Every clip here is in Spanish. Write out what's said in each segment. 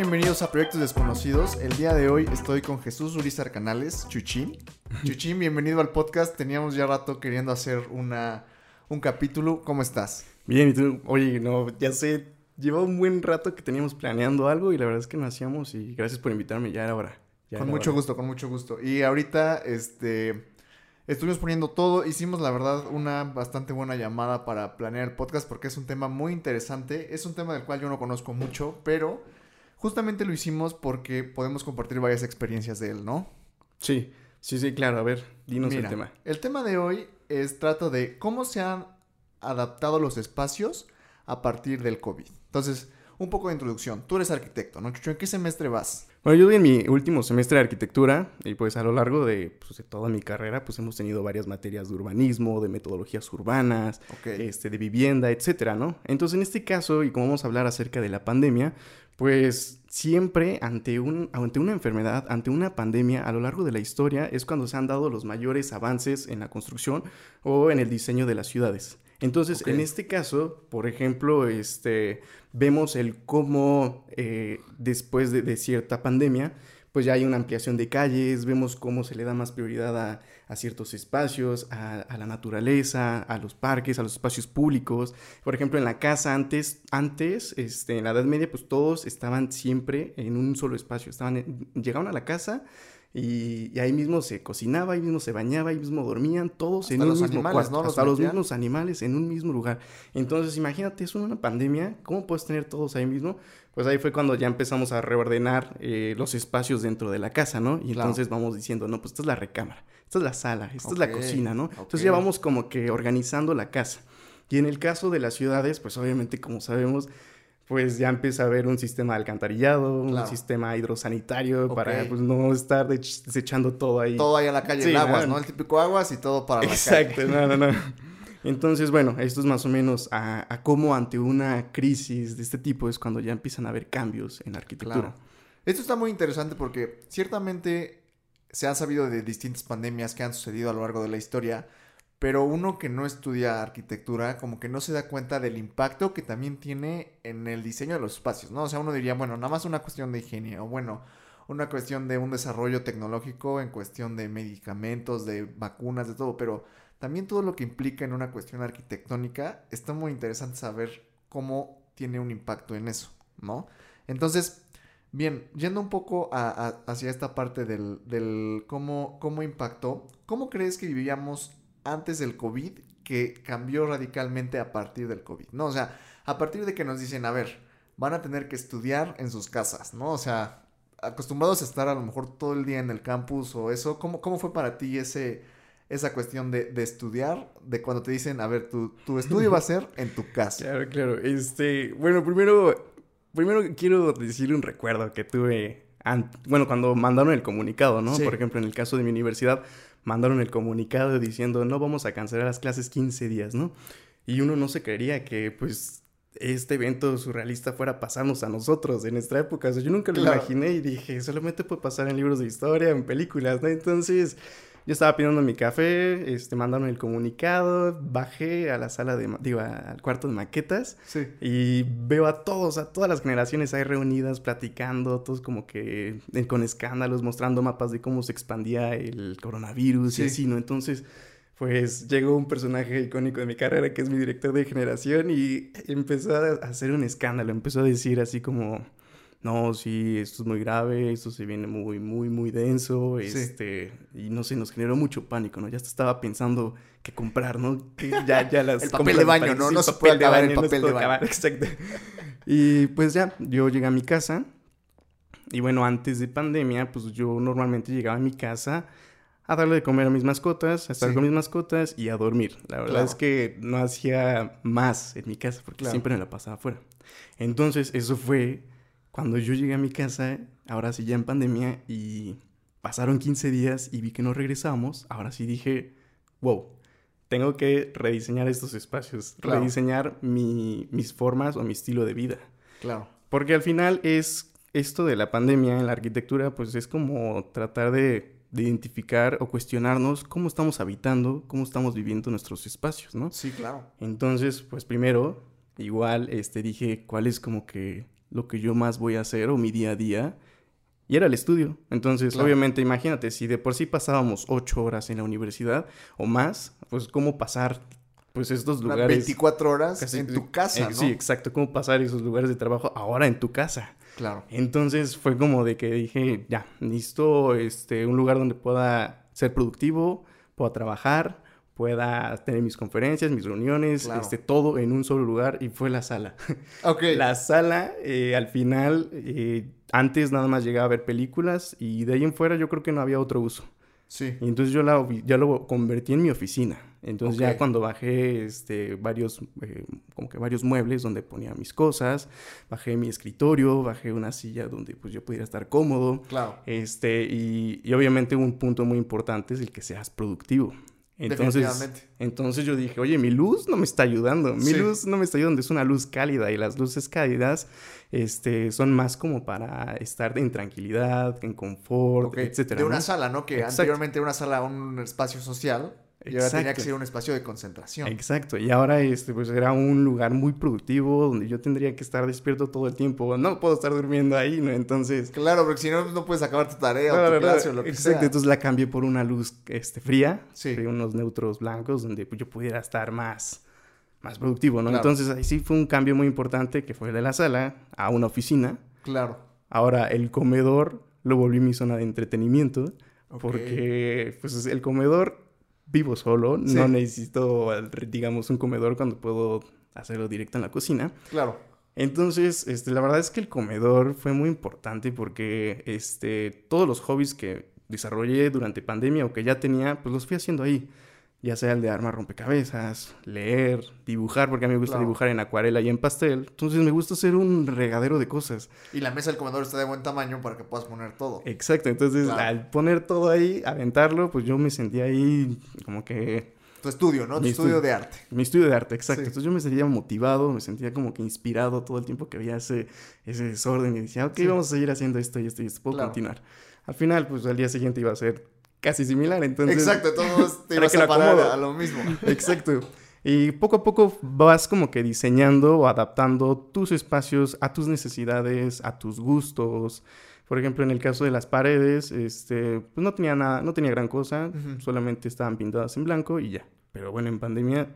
bienvenidos a Proyectos Desconocidos. El día de hoy estoy con Jesús Urizar Canales, Chuchín. Chuchín, bienvenido al podcast. Teníamos ya rato queriendo hacer una, un capítulo. ¿Cómo estás? Bien, y tú, oye, no, ya sé, lleva un buen rato que teníamos planeando algo y la verdad es que no hacíamos y gracias por invitarme, ya era hora. Ya con era mucho hora. gusto, con mucho gusto. Y ahorita, este, estuvimos poniendo todo. Hicimos, la verdad, una bastante buena llamada para planear el podcast porque es un tema muy interesante. Es un tema del cual yo no conozco mucho, pero justamente lo hicimos porque podemos compartir varias experiencias de él, ¿no? Sí, sí, sí, claro, a ver, dinos Mira, el tema. El tema de hoy es trata de cómo se han adaptado los espacios a partir del COVID. Entonces, un poco de introducción. Tú eres arquitecto, ¿no, Chucho? ¿En qué semestre vas? Bueno, yo voy en mi último semestre de arquitectura y pues a lo largo de, pues, de toda mi carrera pues hemos tenido varias materias de urbanismo, de metodologías urbanas, este, de vivienda, etcétera, ¿no? Entonces, en este caso, y como vamos a hablar acerca de la pandemia, pues siempre ante, un, ante una enfermedad, ante una pandemia, a lo largo de la historia, es cuando se han dado los mayores avances en la construcción o en el diseño de las ciudades. Entonces, en este caso, por ejemplo, este, vemos el cómo eh, después de, de cierta pandemia, pues ya hay una ampliación de calles, vemos cómo se le da más prioridad a, a ciertos espacios, a, a la naturaleza, a los parques, a los espacios públicos. Por ejemplo, en la casa antes, antes, este, en la Edad Media, pues todos estaban siempre en un solo espacio. Estaban en- llegaban a la casa y, y ahí mismo se cocinaba, ahí mismo se bañaba, ahí mismo dormían, todos en un los mismo animales, cuarto, ¿no? Los hasta los mismos animales en un mismo lugar. Entonces, imagínate, es una pandemia, ¿cómo puedes tener todos ahí mismo? Pues ahí fue cuando ya empezamos a reordenar eh, los espacios dentro de la casa, ¿no? Y Claro. entonces vamos diciendo, no, pues esta es la recámara, esta es la sala, esta es la cocina, ¿no? ok. Entonces ya vamos como que organizando la casa. Y en el caso de las ciudades, pues obviamente, como sabemos, pues ya empieza a haber un sistema de alcantarillado, Claro. un sistema hidrosanitario para pues no estar desechando todo ahí. Todo ahí a la calle, Sí, el aguas, no. ¿no? El típico aguas y todo para la Exacto, calle. no, no, no. Entonces, bueno, esto es más o menos a, a cómo ante una crisis de este tipo es cuando ya empiezan a haber cambios en la arquitectura. Claro. Esto está muy interesante porque ciertamente se ha sabido de distintas pandemias que han sucedido a lo largo de la historia, pero uno que no estudia arquitectura como que no se da cuenta del impacto que también tiene en el diseño de los espacios, ¿no? O sea, uno diría, bueno, nada más una cuestión de higiene o bueno, una cuestión de un desarrollo tecnológico en cuestión de medicamentos, de vacunas, de todo, pero también todo lo que implica en una cuestión arquitectónica está muy interesante saber cómo tiene un impacto en eso, ¿no? Entonces, bien, yendo un poco hacia esta parte del, del cómo, cómo impactó, ¿cómo crees que vivíamos antes del COVID que cambió radicalmente a partir del COVID? ¿No? O sea, a partir de que nos dicen, a ver, van a tener que estudiar en sus casas, ¿no? O sea, acostumbrados a estar a lo mejor todo el día en el campus o eso, ¿cómo, cómo fue para ti ese, esa cuestión de, de estudiar, de cuando te dicen, a ver, tu, tu estudio va a ser en tu casa? Claro, claro. Este, bueno, primero, primero quiero decir un recuerdo que tuve, bueno, cuando mandaron el comunicado, ¿no? Sí. Por ejemplo, en el caso de mi universidad, mandaron el comunicado diciendo, no vamos a cancelar las clases 15 días, ¿no? Y uno no se creería que, pues, este evento surrealista fuera a pasarnos a nosotros en nuestra época. O sea, yo nunca lo Claro. imaginé y dije, solamente puede pasar en libros de historia, en películas, ¿no? Entonces, yo estaba pidiendo mi café, este, mandaron el comunicado, bajé a la sala de, digo, al cuarto de maquetas Sí. y veo a todos, a todas las generaciones ahí reunidas, platicando, todos como que con escándalos, mostrando mapas de cómo se expandía el coronavirus Sí. y así, ¿no? Entonces, pues llegó un personaje icónico de mi carrera, que es mi director de generación, y empezó a hacer un escándalo, empezó a decir así como, no, sí, esto es muy grave, esto se viene muy, muy, muy denso, Sí. este, y no sé, nos generó mucho pánico, ¿no? Ya estaba pensando qué comprar, ¿no? Que ya, ya las El papel de baño, ¿no? sí, No se puede acabar el papel de baño. exacto. Y pues ya, yo llegué a mi casa, y bueno, antes de pandemia, pues yo normalmente llegaba a mi casa a darle de comer a mis mascotas, a estar Sí. con mis mascotas y a dormir. La verdad Claro. es que no hacía más en mi casa porque Claro. siempre me la pasaba afuera. Entonces, eso fue cuando yo llegué a mi casa, ahora sí ya en pandemia, y pasaron 15 días y vi que no regresamos. Ahora sí dije, wow, tengo que rediseñar estos espacios, Claro. rediseñar mi- mis formas o mi estilo de vida. Claro. Porque al final es esto de la pandemia en la arquitectura, pues es como tratar de, de identificar o cuestionarnos cómo estamos habitando, cómo estamos viviendo nuestros espacios, ¿no? Sí, claro. Entonces, pues primero, igual, este, dije cuál es como que lo que yo más voy a hacer o mi día a día. Y era el estudio. Entonces, obviamente, imagínate, si de por sí pasábamos ocho horas en la universidad o más, pues cómo pasar pues estos lugares. 24 horas en tu casa, ¿no? Sí, exacto. Cómo pasar esos lugares de trabajo ahora en tu casa. Claro. Entonces fue como de que dije, ya, necesito este, un lugar donde pueda ser productivo, pueda trabajar, pueda tener mis conferencias, mis reuniones, este, todo en un solo lugar y fue la sala. Ok. la sala, eh, al final, eh, antes nada más llegaba a ver películas y de ahí en fuera yo creo que no había otro uso. Sí. Y entonces yo la, ya lo convertí en mi oficina. Entonces ya cuando bajé este, varios, eh, como que varios muebles donde ponía mis cosas, bajé mi escritorio, bajé una silla donde pues yo pudiera estar cómodo. Claro. Este, y, y obviamente un punto muy importante es el que seas productivo. Entonces, entonces yo dije, oye, mi luz no me está ayudando, mi luz no me está ayudando, es una luz cálida y las luces cálidas este, son más como para estar en tranquilidad, en confort, etcétera. De una sala, ¿no? Que anteriormente era una sala, un espacio social, y ahora tenía que ser un espacio de concentración. Exacto. Y ahora este, pues era un lugar muy productivo donde yo tendría que estar despierto todo el tiempo. No puedo estar durmiendo ahí, ¿no? Entonces. Claro, porque si no, no puedes acabar tu tarea o tu clase o lo que Exacto. Entonces la cambié por una luz este, fría. Sí. unos neutros blancos donde pues, yo pudiera estar más, más productivo, ¿no? Entonces ahí sí fue un cambio muy importante que fue de la sala a una oficina. Claro. Ahora el comedor lo volví mi zona de entretenimiento. Porque, pues, el comedor vivo solo, no necesito, digamos, un comedor cuando puedo hacerlo directo en la cocina. Claro. Entonces, este, la verdad es que el comedor fue muy importante porque este, todos los hobbies que desarrollé durante pandemia o que ya tenía, pues los fui haciendo ahí ya sea el de armar rompecabezas, leer, dibujar, porque a mí me gusta dibujar en acuarela y en pastel. Entonces me gusta hacer un regadero de cosas. Y la mesa del comedor está de buen tamaño para que puedas poner todo. Exacto, entonces al poner todo ahí, aventarlo, pues yo me sentía ahí como que... Tu estudio, ¿no? Tu estudio, de arte. Mi estudio de arte, exacto. Entonces yo me sentía motivado, me sentía como que inspirado todo el tiempo que había ese, ese desorden y decía, ok, vamos a seguir haciendo esto y esto y esto, puedo continuar. Al final, pues al día siguiente iba a ser casi similar, entonces... Exacto, todos te ibas a parar a lo mismo. Exacto. Y poco a poco vas como que diseñando o adaptando tus espacios a tus necesidades, a tus gustos. Por ejemplo, en el caso de las paredes, este, pues no tenía nada, no tenía gran cosa, solamente estaban pintadas en blanco y ya. Pero bueno, en pandemia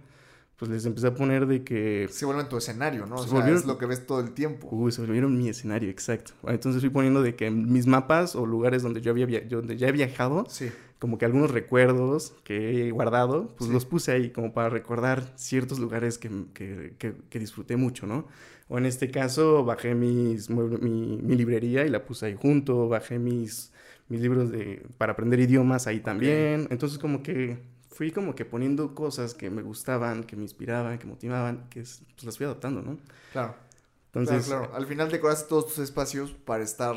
pues les empecé a poner de que... Se vuelven tu escenario, ¿no? O sea, es lo que ves todo el tiempo. Uy, se volvieron mi escenario, exacto. Entonces fui poniendo de que mis mapas o lugares donde yo había donde ya he viajado, sí. como que algunos recuerdos que he guardado, pues los puse ahí como para recordar ciertos lugares que, que, que, disfruté mucho, ¿no? O en este caso bajé mis, mi, mi, librería y la puse ahí junto, bajé mis, mis libros de, para aprender idiomas ahí también. Entonces como que fui como que poniendo cosas que me gustaban, que me inspiraban, que motivaban, que pues las fui adaptando, ¿no? Claro. Entonces, claro, claro. Al final decoraste todos tus espacios para estar,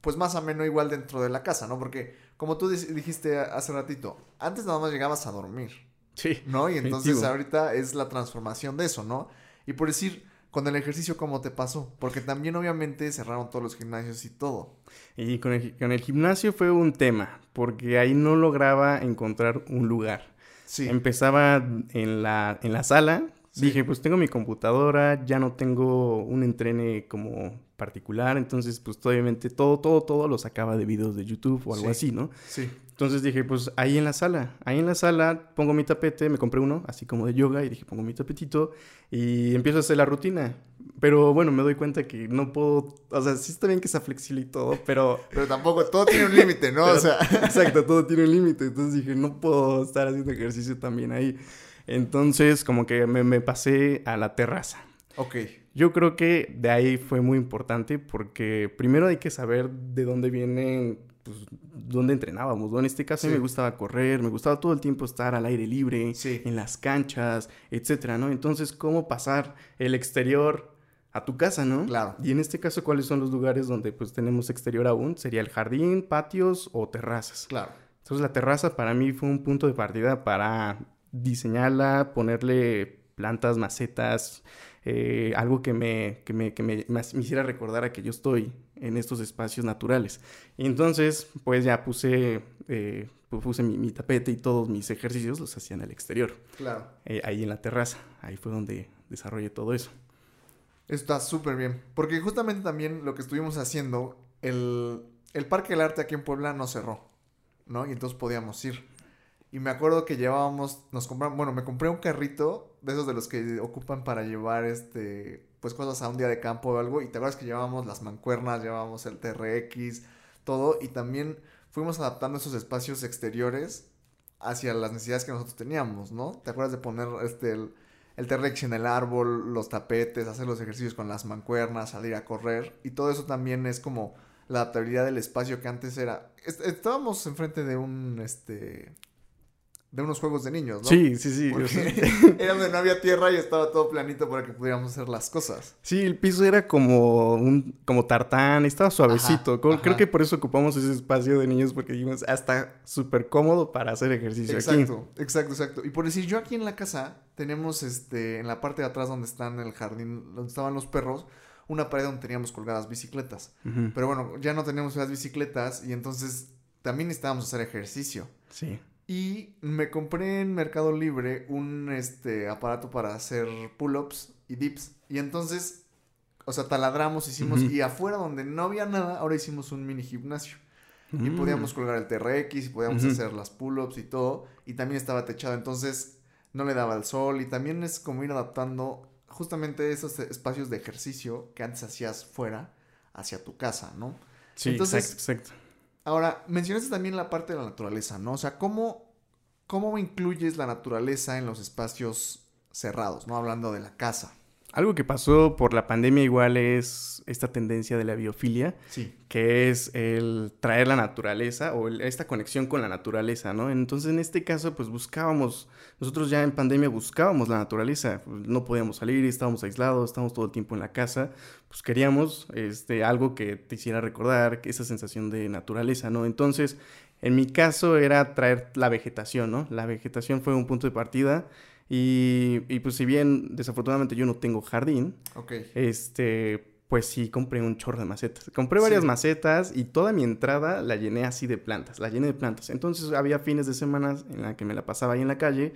pues más o menos igual dentro de la casa, ¿no? Porque, como tú dijiste hace ratito, antes nada más llegabas a dormir. Sí. ¿No? Y entonces ahorita es la transformación de eso, ¿no? Y por decir, con el ejercicio, ¿cómo te pasó? Porque también obviamente cerraron todos los gimnasios y todo. Y con el, con el gimnasio fue un tema, porque ahí no lograba encontrar un lugar. Sí. Empezaba en la, en la sala, dije, pues tengo mi computadora, ya no tengo un entrene como particular, entonces pues obviamente todo, todo, todo lo sacaba de videos de YouTube o algo así, ¿no? Sí. Entonces dije, pues ahí en la sala, ahí en la sala pongo mi tapete, me compré uno, así como de yoga, y dije, pongo mi tapetito y empiezo a hacer la rutina. Pero bueno, me doy cuenta que no puedo, o sea, sí está bien que sea flexible y todo, pero... Pero tampoco, todo tiene un límite, ¿no? o sea... Exacto, todo tiene un límite. Entonces dije, no puedo estar haciendo ejercicio también ahí. Entonces, como que me, me pasé a la terraza. Ok. Yo creo que de ahí fue muy importante porque primero hay que saber de dónde vienen pues, dónde entrenábamos, En este caso me gustaba correr, me gustaba todo el tiempo estar al aire libre, en las canchas, etcétera, ¿no? Entonces, ¿cómo pasar el exterior a tu casa, ¿no? Claro. Y en este caso, ¿cuáles son los lugares donde pues tenemos exterior aún? Sería el jardín, patios o terrazas. Claro. Entonces, la terraza para mí fue un punto de partida para diseñarla, ponerle plantas, macetas, eh, algo que, me, que, me, que me, me, hiciera recordar a que yo estoy en estos espacios naturales. Y entonces, pues ya puse, eh, puse mi, tapete y todos mis ejercicios los hacía en el exterior. Claro. Eh, ahí en la terraza. Ahí fue donde desarrollé todo eso. Está súper bien. Porque justamente también lo que estuvimos haciendo, el, el Parque del Arte aquí en Puebla no cerró, ¿no? Y entonces podíamos ir. Y me acuerdo que llevábamos, nos compramos, bueno, me compré un carrito de esos de los que ocupan para llevar este, pues cosas a un día de campo o algo. Y te acuerdas que llevábamos las mancuernas, llevábamos el TRX, todo. Y también fuimos adaptando esos espacios exteriores hacia las necesidades que nosotros teníamos, ¿no? ¿Te acuerdas de poner este, el, el TRX en el árbol, los tapetes, hacer los ejercicios con las mancuernas, salir a correr? Y todo eso también es como la adaptabilidad del espacio que antes era. Estábamos enfrente de un, este, de unos juegos de niños, ¿no? Sí, sí, sí. era donde no había tierra y estaba todo planito para que pudiéramos hacer las cosas. Sí, el piso era como un como tartán, estaba suavecito. Creo que por eso ocupamos ese espacio de niños porque dijimos, hasta súper cómodo para hacer ejercicio exacto, Exacto, exacto. Y por decir, yo aquí en la casa tenemos este en la parte de atrás donde están el jardín, donde estaban los perros, una pared donde teníamos colgadas bicicletas. Pero bueno, ya no teníamos las bicicletas y entonces también necesitábamos hacer ejercicio. Sí. Y me compré en Mercado Libre un este, aparato para hacer pull-ups y dips. Y entonces, o sea, taladramos, hicimos. Y afuera donde no había nada, ahora hicimos un mini gimnasio. Y mm. podíamos colgar el TRX y podíamos hacer las pull-ups y todo. Y también estaba techado, entonces no le daba el sol. Y también es como ir adaptando justamente esos espacios de ejercicio que antes hacías fuera hacia tu casa, ¿no? Sí, exacto, exacto. Ahora, mencionaste también la parte de la naturaleza, ¿no? O sea, ¿cómo, cómo incluyes la naturaleza en los espacios cerrados, ¿no? Hablando de la casa. Algo que pasó por la pandemia igual es esta tendencia de la biofilia, sí. que es el traer la naturaleza o esta conexión con la naturaleza, ¿no? Entonces en este caso pues buscábamos, nosotros ya en pandemia buscábamos la naturaleza, no podíamos salir, estábamos aislados, estábamos todo el tiempo en la casa, pues queríamos este, algo que te hiciera recordar esa sensación de naturaleza, ¿no? Entonces en mi caso era traer la vegetación, ¿no? La vegetación fue un punto de partida y, y, pues si bien desafortunadamente yo no tengo jardín, este, pues sí compré un chorro de macetas. Compré varias macetas y toda mi entrada la llené así de plantas, la llené de plantas. Entonces había fines de semana en la que me la pasaba ahí en la calle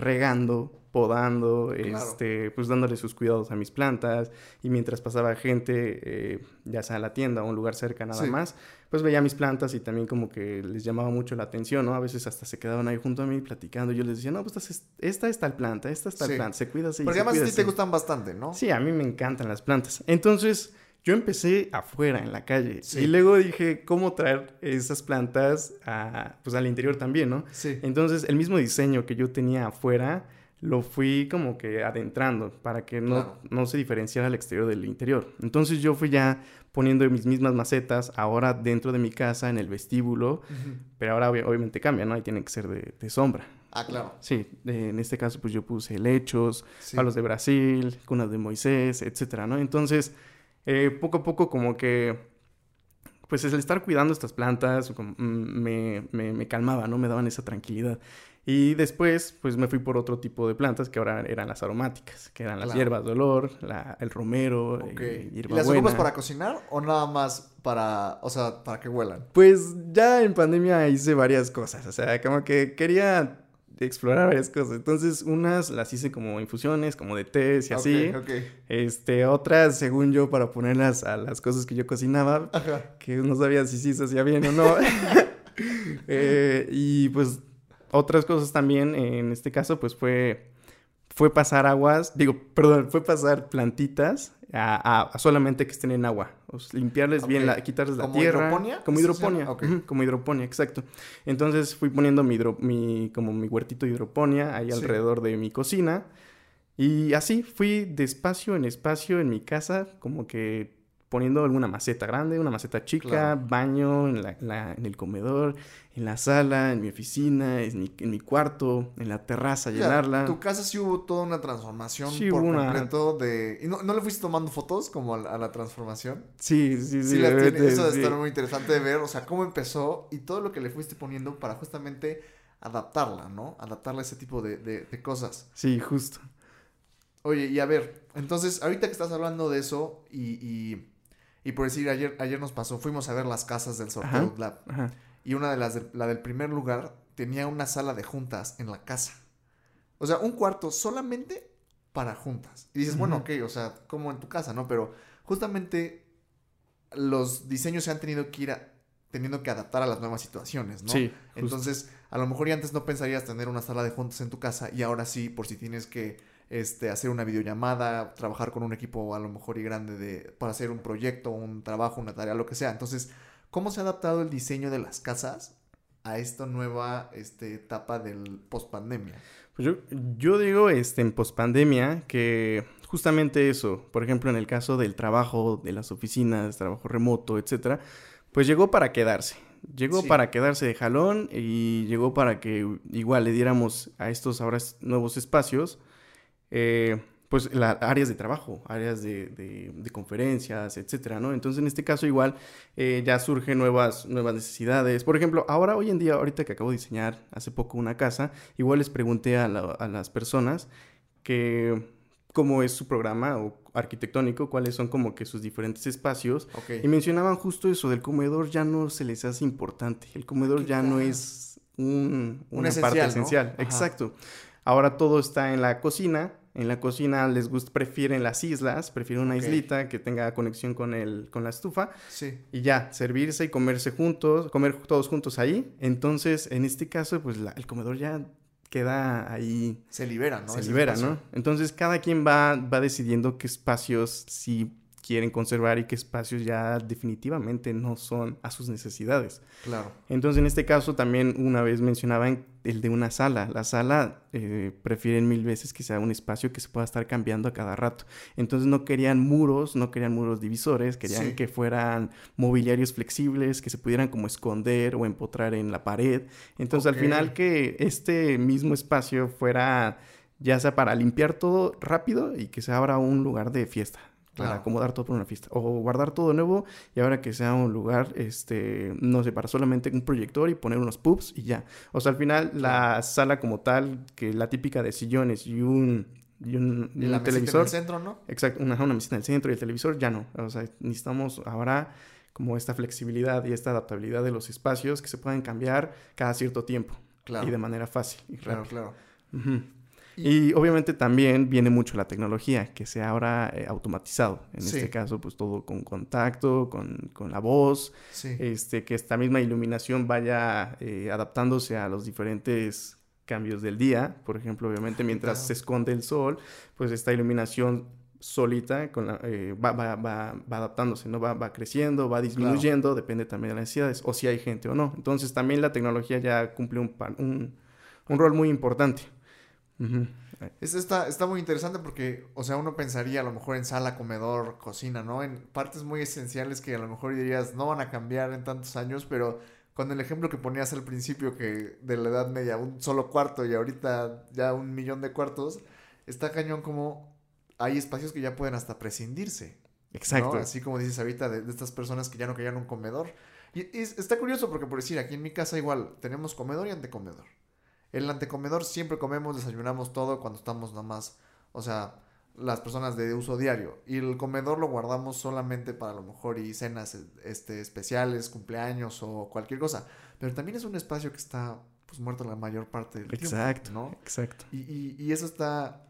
regando, podando, este, pues dándole sus cuidados a mis plantas y mientras pasaba gente, eh, ya sea a la tienda o un lugar cerca nada más, pues veía mis plantas y también como que les llamaba mucho la atención, ¿no? A veces hasta se quedaban ahí junto a mí platicando y yo les decía, no, pues esta es tal planta, esta es tal planta, se cuida así. Porque además a ti te gustan bastante, ¿no? Sí, a mí me encantan las plantas. Entonces, yo empecé afuera, en la calle. Y luego dije, ¿cómo traer esas plantas a, pues, al interior también, no? Sí. Entonces, el mismo diseño que yo tenía afuera, lo fui como que adentrando para que no, no se diferenciara el exterior del interior. Entonces, yo fui ya poniendo mis mismas macetas ahora dentro de mi casa, en el vestíbulo, pero ahora obviamente cambia, ¿no? Ahí tienen que ser de, sombra. Ah, claro. Sí, en este caso pues yo puse lechos, palos de Brasil, cunas de Moisés, etcétera, ¿no? Entonces, eh, poco a poco como que, pues el estar cuidando estas plantas mm, me, me, calmaba, ¿no? Me daban esa tranquilidad. Y después, pues me fui por otro tipo de plantas que ahora eran las aromáticas, que eran las hierbas de olor, el romero, eh, ¿Y las ocupas para cocinar o nada más para, o sea, para que huelan? Pues ya en pandemia hice varias cosas, o sea, como que quería explorar varias cosas. Entonces, unas las hice como infusiones, como de té y así. Este, otras, según yo, para ponerlas a las cosas que yo cocinaba, que no sabía si sí se hacía bien o no. Eh, y pues otras cosas también, en este caso, pues fue fue pasar aguas, digo, perdón, fue pasar plantitas a, solamente que estén en agua. limpiarles bien, la, quitarles la tierra. Hidroponía? Como hidroponía? como hidroponía, exacto. Entonces fui poniendo mi, mi como mi huertito de hidroponía ahí alrededor de mi cocina. Y así fui de espacio en espacio en mi casa, como que poniendo alguna maceta grande, una maceta chica, baño en, la, en, el comedor, en la sala, en mi oficina, en mi, en mi cuarto, en la terraza, llenarla. Tu casa sí hubo toda una transformación por completo de... ¿Y no, le fuiste tomando fotos como a, la transformación? Sí, sí, sí. sí Eso debe estar muy interesante de ver, o sea, cómo empezó y todo lo que le fuiste poniendo para justamente adaptarla, ¿no? Adaptarla a ese tipo de, de cosas. Sí, justo. Oye, y a ver, entonces, ahorita que estás hablando de eso y y por decir, ayer, ayer nos pasó, fuimos a ver las casas del Sorteo Lab. Y una de las, la del primer lugar, tenía una sala de juntas en la casa. O sea, un cuarto solamente para juntas. Y dices, bueno, ok, o sea, como en tu casa, ¿no? Pero justamente los diseños se han tenido que ir teniendo que adaptar a las nuevas situaciones, ¿no? Sí. Entonces, a lo mejor ya antes no pensarías tener una sala de juntas en tu casa y ahora sí, por si tienes que este, hacer una videollamada, trabajar con un equipo a lo mejor y grande de, para hacer un proyecto, un trabajo, una tarea, lo que sea. Entonces, ¿cómo se ha adaptado el diseño de las casas a esta nueva este, etapa del post-pandemia? Pues yo, yo digo este, en post-pandemia que justamente eso, por ejemplo, en el caso del trabajo, de las oficinas, trabajo remoto, etcétera, pues llegó para quedarse. Llegó para quedarse de jalón y llegó para que igual le diéramos a estos ahora nuevos espacios, eh, pues las áreas de trabajo, áreas de, de, conferencias, etcétera, ¿no? Entonces, en este caso, igual eh, ya surgen nuevas, nuevas necesidades. Por ejemplo, ahora, hoy en día, ahorita que acabo de diseñar hace poco una casa, igual les pregunté a, a las personas que cómo es su programa o arquitectónico, cuáles son como que sus diferentes espacios. Y mencionaban justo eso, del comedor ya no se les hace importante. El comedor ya no es un, una parte esencial. Exacto. Ahora todo está en la cocina. En la cocina les gusta, prefieren las islas, prefieren una islita que tenga conexión con el, con la estufa. Sí. Y ya, servirse y comerse juntos, comer todos juntos ahí. Entonces, en este caso, pues el comedor ya queda ahí. Se libera, ¿no? Se libera, ¿no? Entonces cada quien va, va decidiendo qué espacios sí quieren conservar y qué espacios ya definitivamente no son a sus necesidades. Claro. Entonces, en este caso también una vez mencionaban el de una sala. La sala eh, prefieren mil veces que sea un espacio que se pueda estar cambiando a cada rato. Entonces no querían muros, no querían muros divisores, querían que fueran mobiliarios flexibles, que se pudieran como esconder o empotrar en la pared. Entonces al final que este mismo espacio fuera ya sea para limpiar todo rápido y que se abra un lugar de fiesta para acomodar todo por una fiesta. O guardar todo nuevo y ahora que sea un lugar, este, no sé, para solamente un proyector y poner unos pubs y ya. O sea, al final la sala como tal, que la típica de sillones y un, y un, y la televisor. En el centro, ¿no? Exacto, una, una mesita en el centro y el televisor, ya no. O sea, necesitamos ahora como esta flexibilidad y esta adaptabilidad de los espacios que se pueden cambiar cada cierto tiempo. Claro. Y de manera fácil y Claro, claro. Y obviamente también viene mucho la tecnología, que sea ahora eh, automatizado. En este caso, pues todo con contacto, con, con la voz, este, que esta misma iluminación vaya eh, adaptándose a los diferentes cambios del día. Por ejemplo, obviamente mientras se esconde el sol, pues esta iluminación solita con eh, va, va, va, va, adaptándose, ¿no? Va, va creciendo, va disminuyendo, depende también de las necesidades, o si hay gente o no. Entonces también la tecnología ya cumple un, un, un rol muy importante. Esto está, está muy interesante porque, o sea, uno pensaría a lo mejor en sala, comedor, cocina, ¿no? En partes muy esenciales que a lo mejor dirías no van a cambiar en tantos años, pero con el ejemplo que ponías al principio que de la Edad Media un solo cuarto y ahorita ya un millón de cuartos, está cañón como hay espacios que ya pueden hasta prescindirse. Exacto. Así como dices ahorita de, estas personas que ya no querían un comedor. Y, y, está curioso porque por decir, aquí en mi casa igual tenemos comedor y antecomedor. El antecomedor siempre comemos, desayunamos todo cuando estamos nomás, o sea, las personas de uso diario. Y el comedor lo guardamos solamente para a lo mejor y cenas este, especiales, cumpleaños o cualquier cosa. Pero también es un espacio que está pues muerto la mayor parte del tiempo. Exacto, ¿no? Exacto. Y, y, eso está,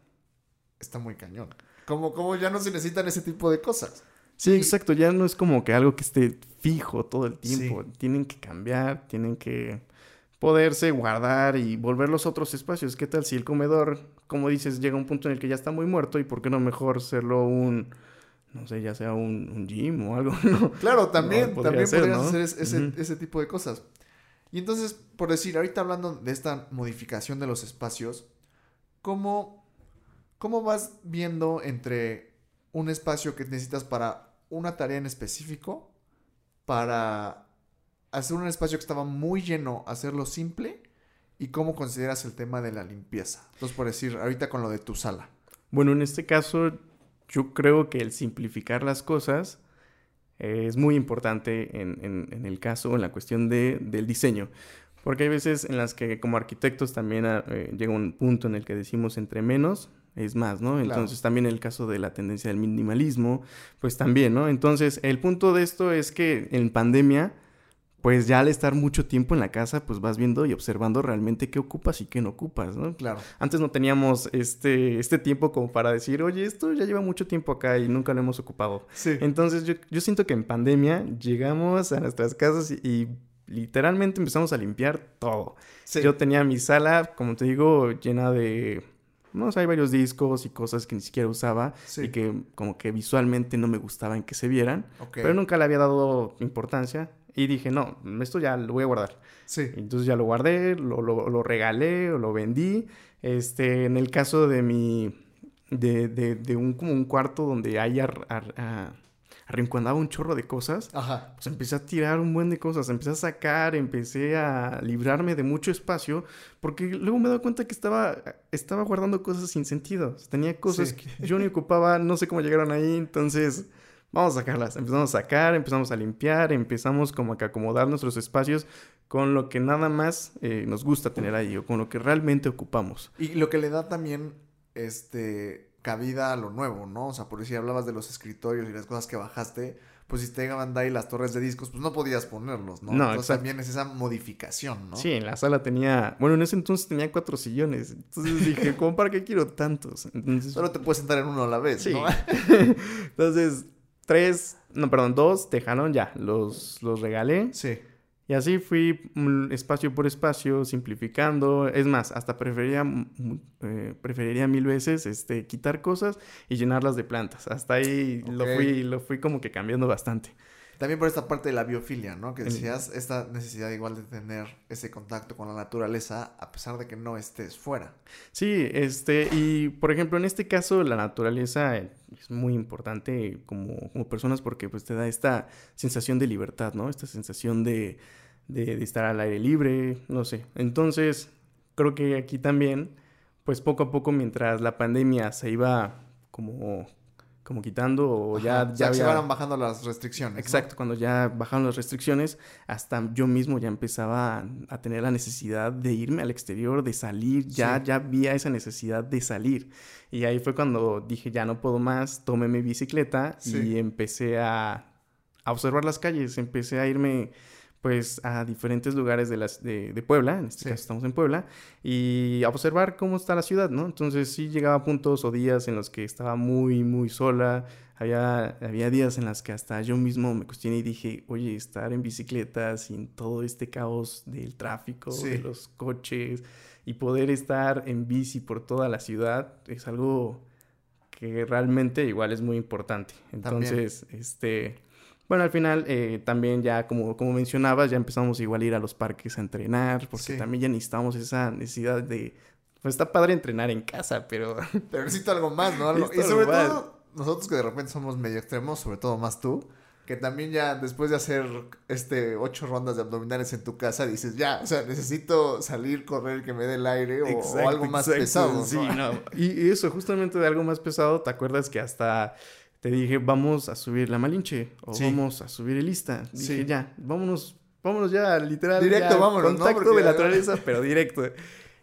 está muy cañón. Como, como ya no se necesitan ese tipo de cosas. Sí, exacto. Ya no es como que algo que esté fijo todo el tiempo. Tienen que cambiar, tienen que poderse guardar y volver los otros espacios. ¿Qué tal si el comedor, como dices, llega a un punto en el que ya está muy muerto y por qué no mejor hacerlo un, no sé, ya sea un, gym o algo? Claro, también, también podrías hacer ese, ese tipo de cosas. Y entonces, por decir, ahorita hablando de esta modificación de los espacios, ¿cómo, cómo vas viendo entre un espacio que necesitas para una tarea en específico, para hacer un espacio que estaba muy lleno, hacerlo simple y cómo consideras el tema de la limpieza. Entonces, por decir, ahorita con lo de tu sala. Bueno, en este caso, yo creo que el simplificar las cosas es muy importante en, el caso, en la cuestión de, del diseño. Porque hay veces en las que como arquitectos también ah, eh, llega un punto en el que decimos entre menos es más, ¿no? Entonces también el caso de la tendencia del minimalismo, pues también, ¿no? Entonces el punto de esto es que en pandemia pues ya al estar mucho tiempo en la casa, pues vas viendo y observando realmente qué ocupas y qué no ocupas, ¿no? Claro. Antes no teníamos este, este tiempo como para decir, oye, esto ya lleva mucho tiempo acá y nunca lo hemos ocupado. Sí. Entonces yo, yo siento que en pandemia llegamos a nuestras casas y, y literalmente empezamos a limpiar todo. Sí. Yo tenía mi sala, como te digo, llena de... No sé, hay varios discos y cosas que ni siquiera usaba Sí. y que como que visualmente no me gustaban que se vieran, Ok. pero nunca le había dado importancia y dije, no, esto ya lo voy a guardar. Sí. Entonces ya lo guardé, lo, lo, lo regalé o lo vendí. Este, en el caso de mi, de, de, de un, como un cuarto donde hay ar- ar- a- arrinconaba un chorro de cosas, Ajá. pues empecé a tirar un buen de cosas, empecé a sacar, empecé a librarme de mucho espacio, porque luego me doy cuenta que estaba, estaba guardando cosas sin sentido. Tenía cosas Sí. que yo ni ocupaba, no sé cómo llegaron ahí, entonces vamos a sacarlas. Empezamos a sacar, empezamos a limpiar, empezamos como que a acomodar nuestros espacios con lo que nada más eh, nos gusta tener ahí o con lo que realmente ocupamos. Y lo que le da también, este, cabida a lo nuevo, ¿no? O sea, por decir, hablabas de los escritorios y las cosas que bajaste, pues si te llegaban de ahí las torres de discos, pues no podías ponerlos, ¿no? No, Entonces exacto. también es esa modificación, ¿no? Sí, en la sala tenía, bueno, en ese entonces tenía cuatro sillones. Entonces dije, ¿cómo para qué quiero tantos? Entonces, Solo te puedes sentar en uno a la vez, Sí. ¿no? Entonces, tres, no, perdón, dos tejaron ya, los, los regalé. Sí. Y así fui mm, espacio por espacio, simplificando. Es más, hasta preferiría, mm, eh, preferiría mil veces este, quitar cosas y llenarlas de plantas. Hasta ahí lo, fui, lo fui como que cambiando bastante. También por esta parte de la biofilia, ¿no? Que decías, esta necesidad igual de tener ese contacto con la naturaleza a pesar de que no estés fuera. Sí, este, y por ejemplo, en este caso, la naturaleza eh, es muy importante como, como personas porque pues te da esta sensación de libertad, ¿no? Esta sensación de, de, de estar al aire libre, no sé. Entonces, creo que aquí también, pues poco a poco, mientras la pandemia se iba como, como quitando o ya, ya se bajando las restricciones. ¿no? Exacto, cuando ya bajaron las restricciones, hasta yo mismo ya empezaba a, a tener la necesidad de irme al exterior, de salir, ya, Sí. ya había esa necesidad de salir. Y ahí fue cuando dije, ya no puedo más, tomé mi bicicleta Sí. y empecé a, a observar las calles, empecé a irme pues a diferentes lugares de, las, de, de Puebla, en este Sí. caso estamos en Puebla, y a observar cómo está la ciudad, ¿no? Entonces sí llegaba a puntos o días en los que estaba muy, muy sola, había, había días en las que hasta yo mismo me cuestioné y dije, oye, estar en bicicleta sin todo este caos del tráfico, Sí. de los coches, y poder estar en bici por toda la ciudad es algo que realmente igual es muy importante. Entonces, este... Bueno, al final eh, también ya, como, como mencionabas, ya empezamos igual a ir a los parques a entrenar, porque Sí. también ya necesitamos esa necesidad de... Pues está padre entrenar en casa, pero... Pero necesito algo más, ¿no? Algo- Y sobre más. todo, nosotros que de repente somos medio extremos, sobre todo más tú, que también ya después de hacer este ocho rondas de abdominales en tu casa, dices, ya, o sea, necesito salir, correr, que me dé el aire o, o Exacto, algo más exacto, pesado, ¿no? Sí, no. Y eso, justamente de algo más pesado, ¿te acuerdas que hasta te dije, vamos a subir la Malinche o Sí. vamos a subir el Ista? Dije, Sí. ya, vámonos, vámonos ya, literal. Directo, ya, vámonos, ¿no? Contacto de naturaleza, pero directo.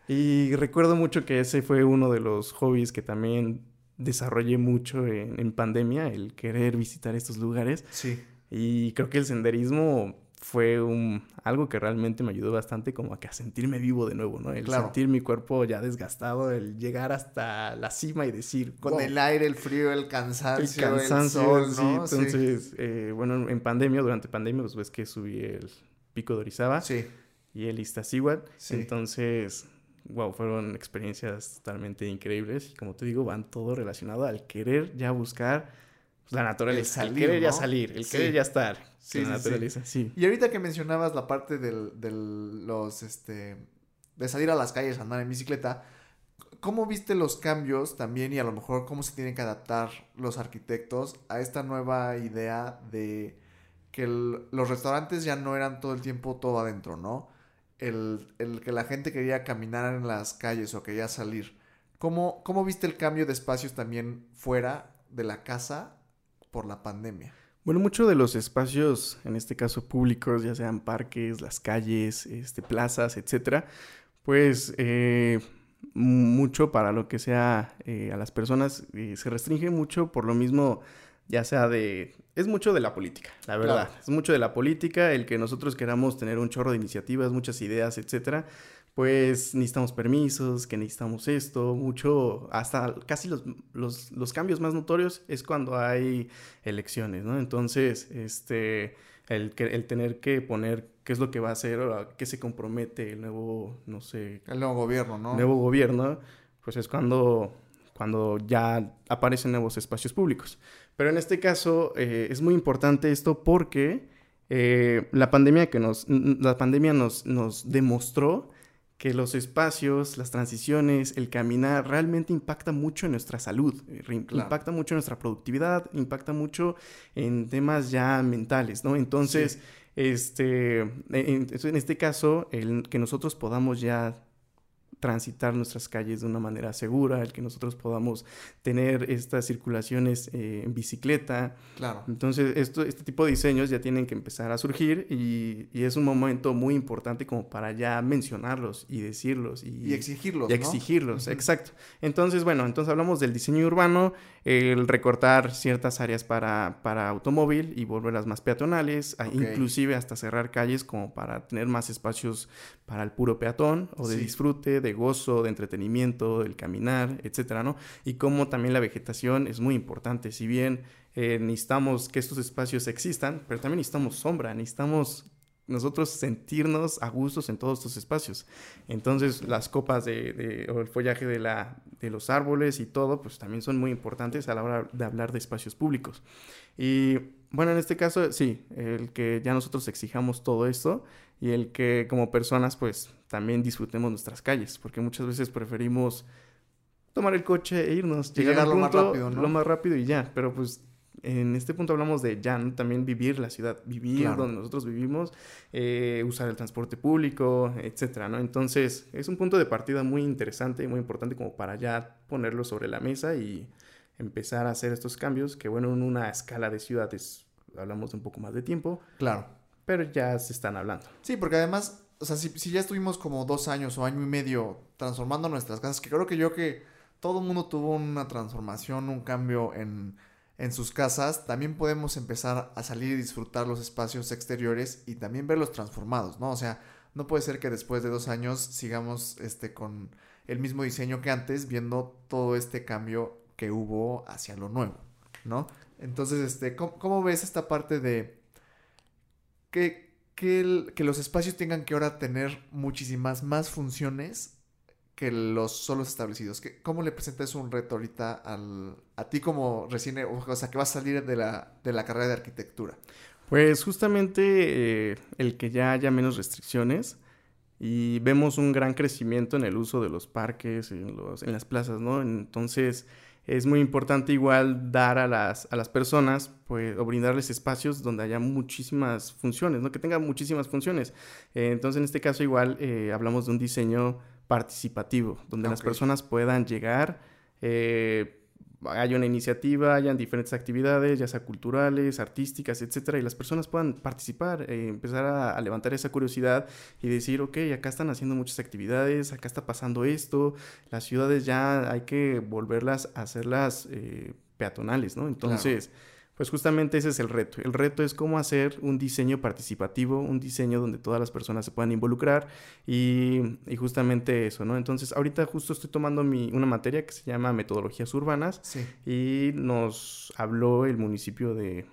Y recuerdo mucho que ese fue uno de los hobbies que también desarrollé mucho en, en pandemia, el querer visitar estos lugares. Sí. Y creo que el senderismo fue un, algo que realmente me ayudó bastante como a, que a sentirme vivo de nuevo, ¿no? El Claro. sentir mi cuerpo ya desgastado, el llegar hasta la cima y decir, Con "Wow". el aire, el frío, el el cansancio, cansancio, sol. ¿no? Sí. Entonces, eh, bueno, en pandemia, durante pandemia, pues ves que subí el Pico de Orizaba Sí, y el Iztaccíhuatl. Sí. Entonces, wow, fueron experiencias totalmente increíbles. Y como te digo, van todo relacionado al querer ya buscar la naturaleza. El, salir, querer ya ¿no? salir, el Sí. querer ya estar Sí, la sí, sí. naturaleza. Sí. Y ahorita que mencionabas la parte del, del- los, este, de salir a las calles a andar en bicicleta, ¿cómo viste los cambios también y a lo mejor cómo se tienen que adaptar los arquitectos a esta nueva idea de que el- los restaurantes ya no eran todo el tiempo todo adentro, ¿no? El, el que la gente quería caminar en las calles o quería salir. ¿Cómo, ¿Cómo viste el cambio de espacios también fuera de la casa por la pandemia? Bueno, muchos de los espacios, en este caso públicos, ya sean parques, las calles, este, plazas, etcétera, pues eh, mucho para lo que sea eh, a las personas eh, se restringe mucho por lo mismo ya sea de... Es mucho de la política, la verdad. Es mucho de la política, el que nosotros queramos tener un chorro de iniciativas, muchas ideas, etcétera. Pues necesitamos permisos, que necesitamos esto, mucho, hasta casi los, los, los cambios más notorios es cuando hay elecciones, ¿no? Entonces, este, el, el tener que poner qué es lo que va a hacer o qué se compromete el nuevo, no sé... El nuevo gobierno, ¿no? Nuevo gobierno, pues es cuando, cuando ya aparecen nuevos espacios públicos. Pero en este caso eh, es muy importante esto porque eh, la pandemia, que nos, la pandemia nos, nos demostró que los espacios, las transiciones, el caminar realmente impacta mucho en nuestra salud, eh, impacta mucho en nuestra productividad, impacta mucho en temas ya mentales, ¿no? Entonces, este, en, en, este caso, el que nosotros podamos ya transitar nuestras calles de una manera segura, el que nosotros podamos tener estas circulaciones eh, en bicicleta. Claro. Entonces, esto, este tipo de diseños ya tienen que empezar a surgir y, y es un momento muy importante como para ya mencionarlos y decirlos. Y, y exigirlos. Y exigirlos, ¿no? exacto. Entonces, bueno, entonces hablamos del diseño urbano, el recortar ciertas áreas para, para automóvil y volverlas más peatonales, okay. inclusive hasta cerrar calles como para tener más espacios para el puro peatón o de sí. disfrute, de gozo, de entretenimiento, el caminar, etcétera, ¿no? Y como también la vegetación es muy importante, si bien eh, necesitamos que estos espacios existan, pero también necesitamos sombra, necesitamos nosotros sentirnos a gustos en todos estos espacios. Entonces, las copas de, de, o el follaje de, la, de los árboles y todo, pues también son muy importantes a la hora de hablar de espacios públicos. Y bueno, en este caso, sí, el que ya nosotros exijamos todo esto y el que como personas, pues también disfrutemos nuestras calles, porque muchas veces preferimos tomar el coche e irnos, llegar, llegar al punto, lo más rápido, ¿no? Lo más rápido y ya, pero pues en este punto hablamos de ya, ¿no? También vivir la ciudad, vivir claro. donde nosotros vivimos, eh, usar el transporte público, etcétera, ¿no? Entonces, es un punto de partida muy interesante y muy importante como para ya ponerlo sobre la mesa y empezar a hacer estos cambios, que bueno, en una escala de ciudades hablamos de un poco más de tiempo. Claro. Pero ya se están hablando. Sí, porque además, o sea, si, si ya estuvimos como dos años o año y medio transformando nuestras casas, que creo que yo que todo el mundo tuvo una transformación, un cambio en en sus casas, también podemos empezar a salir y disfrutar los espacios exteriores y también verlos transformados, ¿no? O sea, no puede ser que después de dos años sigamos este, con el mismo diseño que antes, viendo todo este cambio que hubo hacia lo nuevo, ¿no? Entonces, este, ¿cómo, ves esta parte de que, que, los espacios tengan que ahora tener muchísimas más funciones que los solos establecidos. ¿Cómo le presentas un reto ahorita al, a ti como recién, o sea, que vas a salir de la, de la carrera de arquitectura? Pues justamente eh, el que ya haya menos restricciones y vemos un gran crecimiento en el uso de los parques, en, en las plazas, ¿no? Entonces es muy importante igual dar a las, a las personas, pues, o brindarles espacios donde haya muchísimas funciones, ¿no? Que tengan muchísimas funciones. Eh, entonces, en este caso igual eh, hablamos de un diseño participativo, donde okay. las personas puedan llegar, eh, haya una iniciativa, hayan diferentes actividades, ya sea culturales, artísticas, etcétera, y las personas puedan participar, eh, empezar a, a, levantar esa curiosidad y decir, ok, acá están haciendo muchas actividades, acá está pasando esto, las ciudades ya hay que volverlas a hacerlas eh, peatonales, ¿no? Entonces... Claro pues justamente ese es el reto. El reto es cómo hacer un diseño participativo, un diseño donde todas las personas se puedan involucrar y, y justamente eso, ¿no? Entonces, ahorita justo estoy tomando mi, una materia que se llama Metodologías Urbanas sí. y nos habló el municipio de,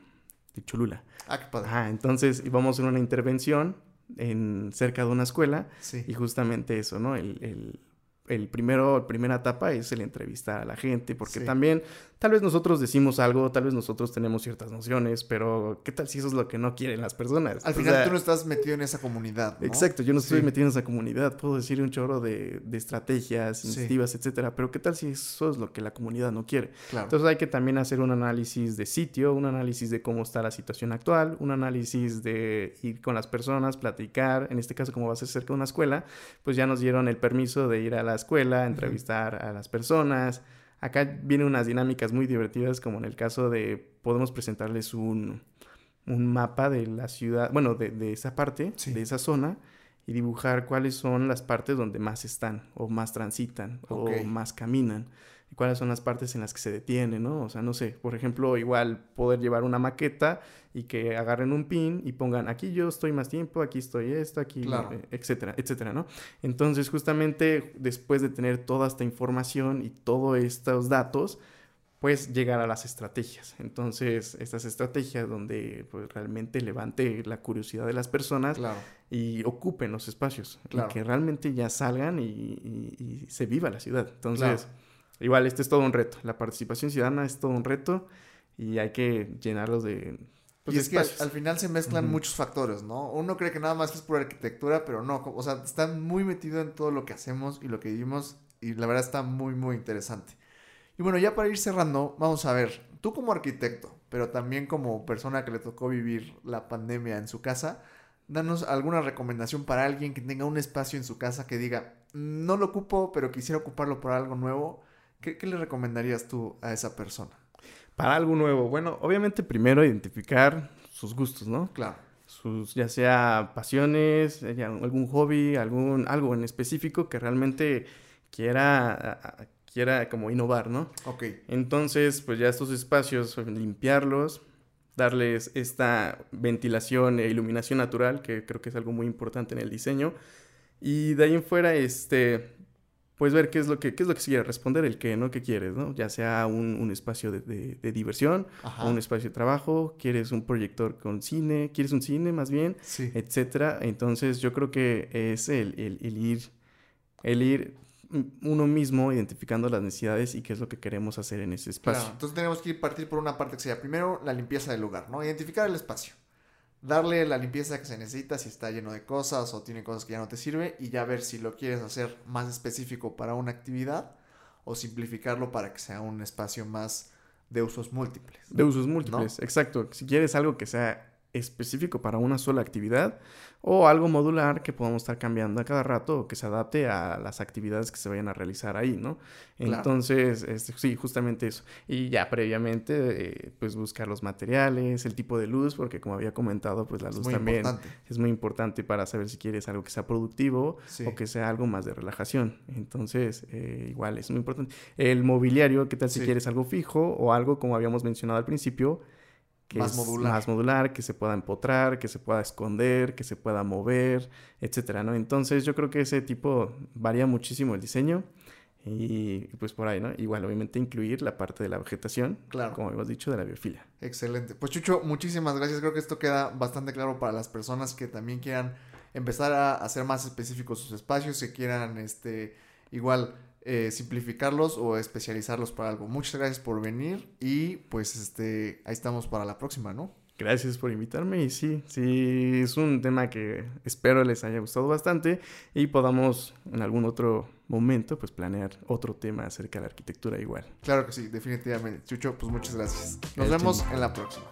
de Cholula. Ah, qué padre. Ajá, entonces íbamos a hacer una intervención en, cerca de una escuela sí. y justamente eso, ¿no? El, el, el primero, primera etapa es el entrevistar a la gente, porque sí. también tal vez nosotros decimos algo, tal vez nosotros tenemos ciertas nociones, pero ¿qué tal si eso es lo que no quieren las personas? Al o final sea, tú no estás metido en esa comunidad. ¿no? Exacto, yo no estoy sí. metido en esa comunidad, puedo decir un chorro de, de estrategias, iniciativas, sí. etcétera, pero ¿qué tal si eso es lo que la comunidad no quiere? Claro. Entonces hay que también hacer un análisis de sitio, un análisis de cómo está la situación actual, un análisis de ir con las personas, platicar, en este caso como va a ser cerca de una escuela, pues ya nos dieron el permiso de ir a la escuela, entrevistar uh -huh. a las personas. Acá vienen unas dinámicas muy divertidas, como en el caso de podemos presentarles un, un mapa de la ciudad, bueno, de, de esa parte, sí. de esa zona, y dibujar cuáles son las partes donde más están, o más transitan, okay. o más caminan. Cuáles son las partes en las que se detiene, ¿no? O sea, no sé, por ejemplo, igual poder llevar una maqueta y que agarren un pin y pongan aquí yo estoy más tiempo, aquí estoy esto, aquí, eh, etcétera, etcétera, ¿no? Entonces, justamente después de tener toda esta información y todos estos datos, pues llegar a las estrategias. Entonces, estas estrategias donde pues, realmente levante la curiosidad de las personas y ocupen los espacios, y que realmente ya salgan y, se viva la ciudad. Entonces, igual, este es todo un reto. La participación ciudadana es todo un reto y hay que llenarlos de... Pues, y es que al, final se mezclan muchos factores, ¿no? Uno cree que nada más es por arquitectura, pero no, o sea, están muy metido en todo lo que hacemos y lo que vivimos y la verdad está muy, muy interesante. Y bueno, ya para ir cerrando, vamos a ver, tú como arquitecto, pero también como persona que le tocó vivir la pandemia en su casa, danos alguna recomendación para alguien que tenga un espacio en su casa que diga, no lo ocupo, pero quisiera ocuparlo por algo nuevo. ¿Qué, le recomendarías tú a esa persona? Para algo nuevo. Bueno, obviamente primero identificar sus gustos, ¿no? Claro. Sus, ya sea pasiones, algún hobby, algún, algo en específico que realmente quiera, quiera como innovar, ¿no? Ok. Entonces, pues ya estos espacios, limpiarlos, darles esta ventilación e iluminación natural, que creo que es algo muy importante en el diseño. Y de ahí en fuera, este, pues ver qué es lo que, qué es lo que se quiere responder, el qué, ¿no? ¿Qué quieres, ¿no? Ya sea un, un espacio de, de, diversión, o un espacio de trabajo, quieres un proyector con cine, quieres un cine más bien, sí. etcétera. Entonces yo creo que es el, el, el, ir, el ir uno mismo identificando las necesidades y qué es lo que queremos hacer en ese espacio. Claro, entonces tenemos que ir partir por una parte que sea primero la limpieza del lugar, ¿no? Identificar el espacio darle la limpieza que se necesita si está lleno de cosas o tiene cosas que ya no te sirve y ya ver si lo quieres hacer más específico para una actividad o simplificarlo para que sea un espacio más de usos múltiples. De usos múltiples, exacto. Si quieres algo que sea específico para una sola actividad o algo modular que podamos estar cambiando a cada rato o que se adapte a las actividades que se vayan a realizar ahí, ¿no? Entonces, este, sí, justamente eso. Y ya previamente, eh, pues buscar los materiales, el tipo de luz, porque como había comentado, pues la luz también es muy importante para saber si quieres algo que sea productivo o que sea algo más de relajación. Entonces, eh, igual es muy importante. El mobiliario, ¿qué tal si quieres algo fijo o algo como habíamos mencionado al principio? Que más modular. más modular, que se pueda empotrar, que se pueda esconder, que se pueda mover, etcétera, ¿no? Entonces yo creo que ese tipo varía muchísimo el diseño y pues por ahí, ¿no? Igual obviamente incluir la parte de la vegetación, claro. como hemos dicho, de la biofilia. Excelente. Pues Chucho, muchísimas gracias. Creo que esto queda bastante claro para las personas que también quieran empezar a hacer más específicos sus espacios, que quieran este igual eh, simplificarlos o especializarlos para algo. Muchas gracias por venir y pues este ahí estamos para la próxima, ¿no? Gracias por invitarme y sí, sí, es un tema que espero les haya gustado bastante y podamos en algún otro momento pues planear otro tema acerca de la arquitectura igual. Claro que sí, definitivamente. Chucho, pues muchas gracias. Nos vemos en la próxima.